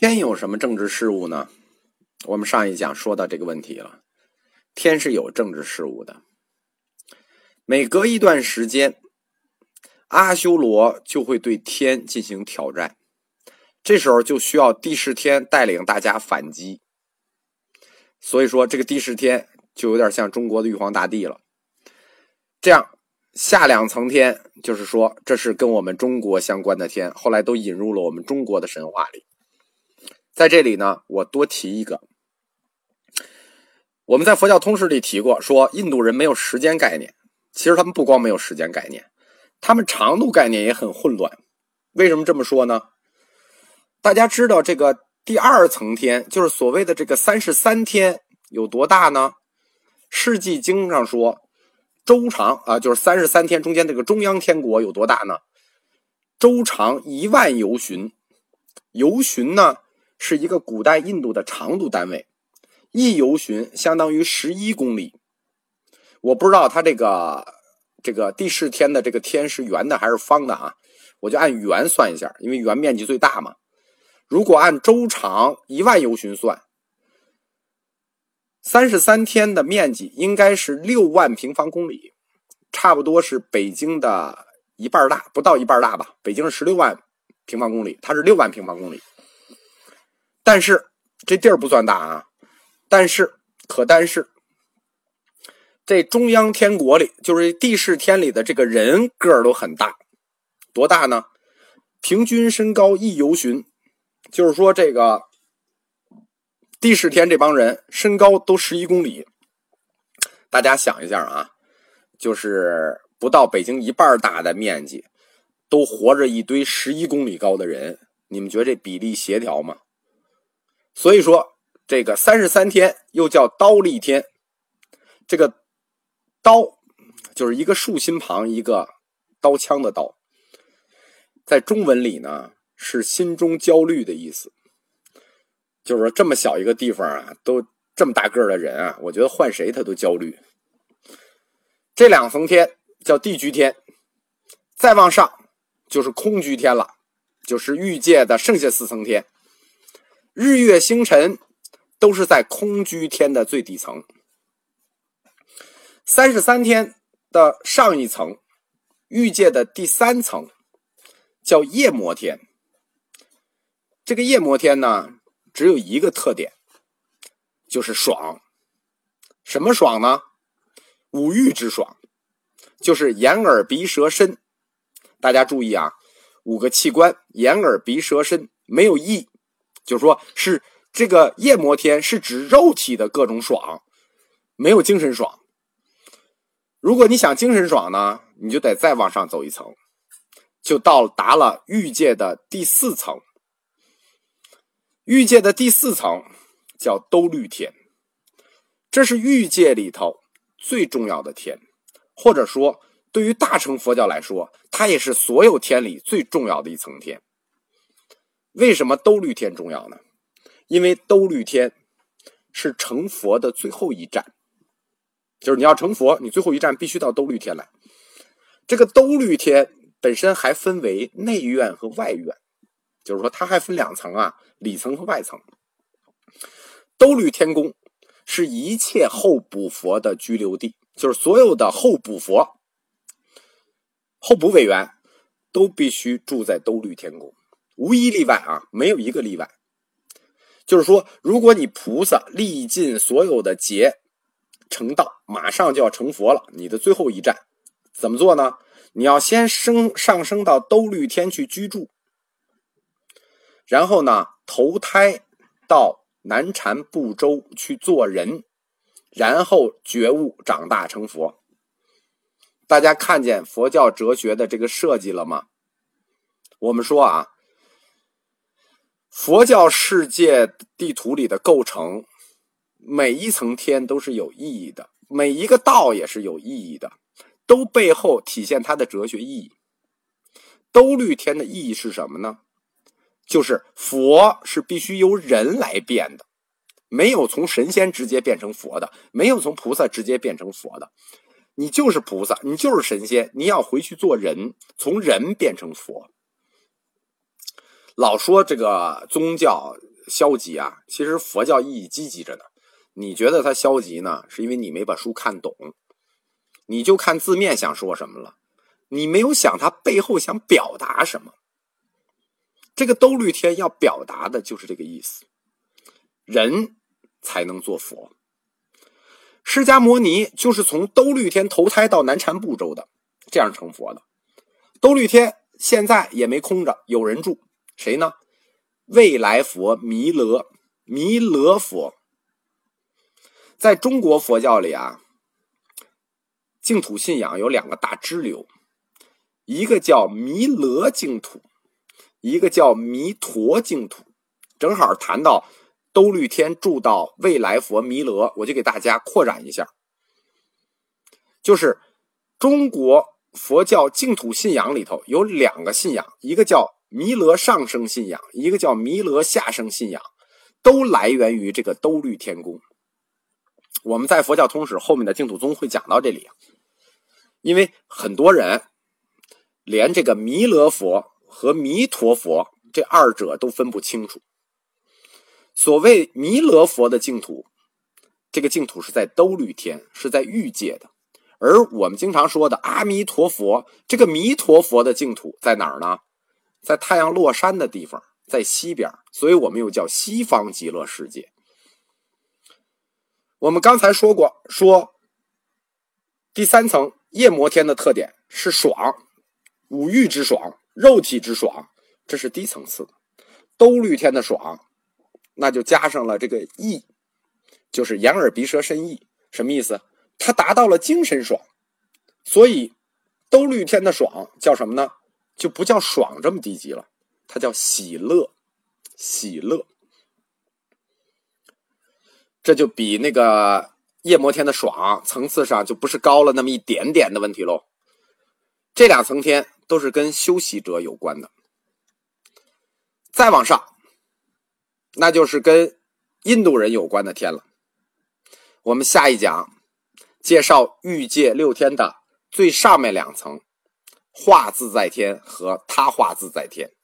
天有什么政治事务呢？我们上一讲说到这个问题了。天是有政治事务的，每隔一段时间，阿修罗就会对天进行挑战，这时候就需要帝释天带领大家反击。所以说，这个帝释天就有点像中国的玉皇大帝了。这样下两层天，就是说这是跟我们中国相关的天，后来都引入了我们中国的神话里。在这里呢，我多提一个，我们在佛教通史里提过，说印度人没有时间概念。其实他们不光没有时间概念，他们长度概念也很混乱。为什么这么说呢？大家知道这个第二层天，就是所谓的这个三十三天有多大呢？世纪经上说，周长啊，就是三十三天中间这个中央天国有多大呢？周长一万由旬，由旬呢？是一个古代印度的长度单位，一游巡相当于十一公里。我不知道它这个这个地势天的这个天是圆的还是方的啊？我就按圆算一下，因为圆面积最大嘛。如果按周长一万游巡算，三十三天的面积应该是六万平方公里，差不多是北京的一半大，不到一半大吧？北京是十六万平方公里，它是六万平方公里。但是这地儿不算大啊，但是可但是，这中央天国里，就是地势天里的这个人个儿都很大，多大呢？平均身高一由旬，就是说这个地势天这帮人身高都十一公里。大家想一下啊，就是不到北京一半大的面积，都活着一堆十一公里高的人，你们觉得这比例协调吗？所以说，这个三十三天又叫刀立天，这个刀就是一个竖心旁一个刀枪的刀，在中文里呢是心中焦虑的意思。就是说，这么小一个地方啊，都这么大个的人啊，我觉得换谁他都焦虑。这两层天叫地居天，再往上就是空居天了，就是欲界的剩下四层天。日月星辰都是在空居天的最底层，三十三天的上一层，欲界的第三层叫夜摩天。这个夜摩天呢，只有一个特点，就是爽。什么爽呢？五欲之爽，就是眼耳鼻舌身。大家注意啊，五个器官：眼耳鼻舌身，没有意。就是说，是这个夜摩天是指肉体的各种爽，没有精神爽。如果你想精神爽呢，你就得再往上走一层，就到达了欲界的第四层。欲界的第四层叫兜率天，这是欲界里头最重要的天，或者说对于大乘佛教来说，它也是所有天里最重要的一层天。为什么兜率天重要呢？因为兜率天是成佛的最后一站，就是你要成佛，你最后一站必须到兜率天来。这个兜率天本身还分为内院和外院，就是说它还分两层啊，里层和外层。兜率天宫是一切候补佛的居留地，就是所有的候补佛、候补委员都必须住在兜率天宫。无一例外啊，没有一个例外。就是说，如果你菩萨历尽所有的劫，成道，马上就要成佛了，你的最后一站怎么做呢？你要先升上升到兜率天去居住，然后呢，投胎到南禅部洲去做人，然后觉悟长大成佛。大家看见佛教哲学的这个设计了吗？我们说啊。佛教世界地图里的构成，每一层天都是有意义的，每一个道也是有意义的，都背后体现它的哲学意义。兜率天的意义是什么呢？就是佛是必须由人来变的，没有从神仙直接变成佛的，没有从菩萨直接变成佛的，你就是菩萨，你就是神仙，你要回去做人，从人变成佛。老说这个宗教消极啊，其实佛教意义积极着呢。你觉得它消极呢，是因为你没把书看懂，你就看字面想说什么了，你没有想它背后想表达什么。这个兜率天要表达的就是这个意思，人才能做佛。释迦摩尼就是从兜率天投胎到南禅部洲的，这样成佛的。兜率天现在也没空着，有人住。谁呢？未来佛弥勒，弥勒佛，在中国佛教里啊，净土信仰有两个大支流，一个叫弥勒净土，一个叫弥陀净土。正好谈到兜率天住到未来佛弥勒，我就给大家扩展一下，就是中国佛教净土信仰里头有两个信仰，一个叫。弥勒上升信仰，一个叫弥勒下生信仰，都来源于这个兜率天宫。我们在佛教通史后面的净土宗会讲到这里，因为很多人连这个弥勒佛和弥陀佛这二者都分不清楚。所谓弥勒佛的净土，这个净土是在兜率天，是在欲界的；而我们经常说的阿弥陀佛，这个弥陀佛的净土在哪儿呢？在太阳落山的地方，在西边，所以我们又叫西方极乐世界。我们刚才说过，说第三层夜摩天的特点是爽，五欲之爽，肉体之爽，这是低层次的。兜率天的爽，那就加上了这个意，就是眼耳鼻舌身意，什么意思？它达到了精神爽，所以兜率天的爽叫什么呢？就不叫爽这么低级了，它叫喜乐，喜乐。这就比那个夜摩天的爽层次上就不是高了那么一点点的问题喽。这两层天都是跟修习者有关的。再往上，那就是跟印度人有关的天了。我们下一讲介绍欲界六天的最上面两层。化自在天和他化自在天。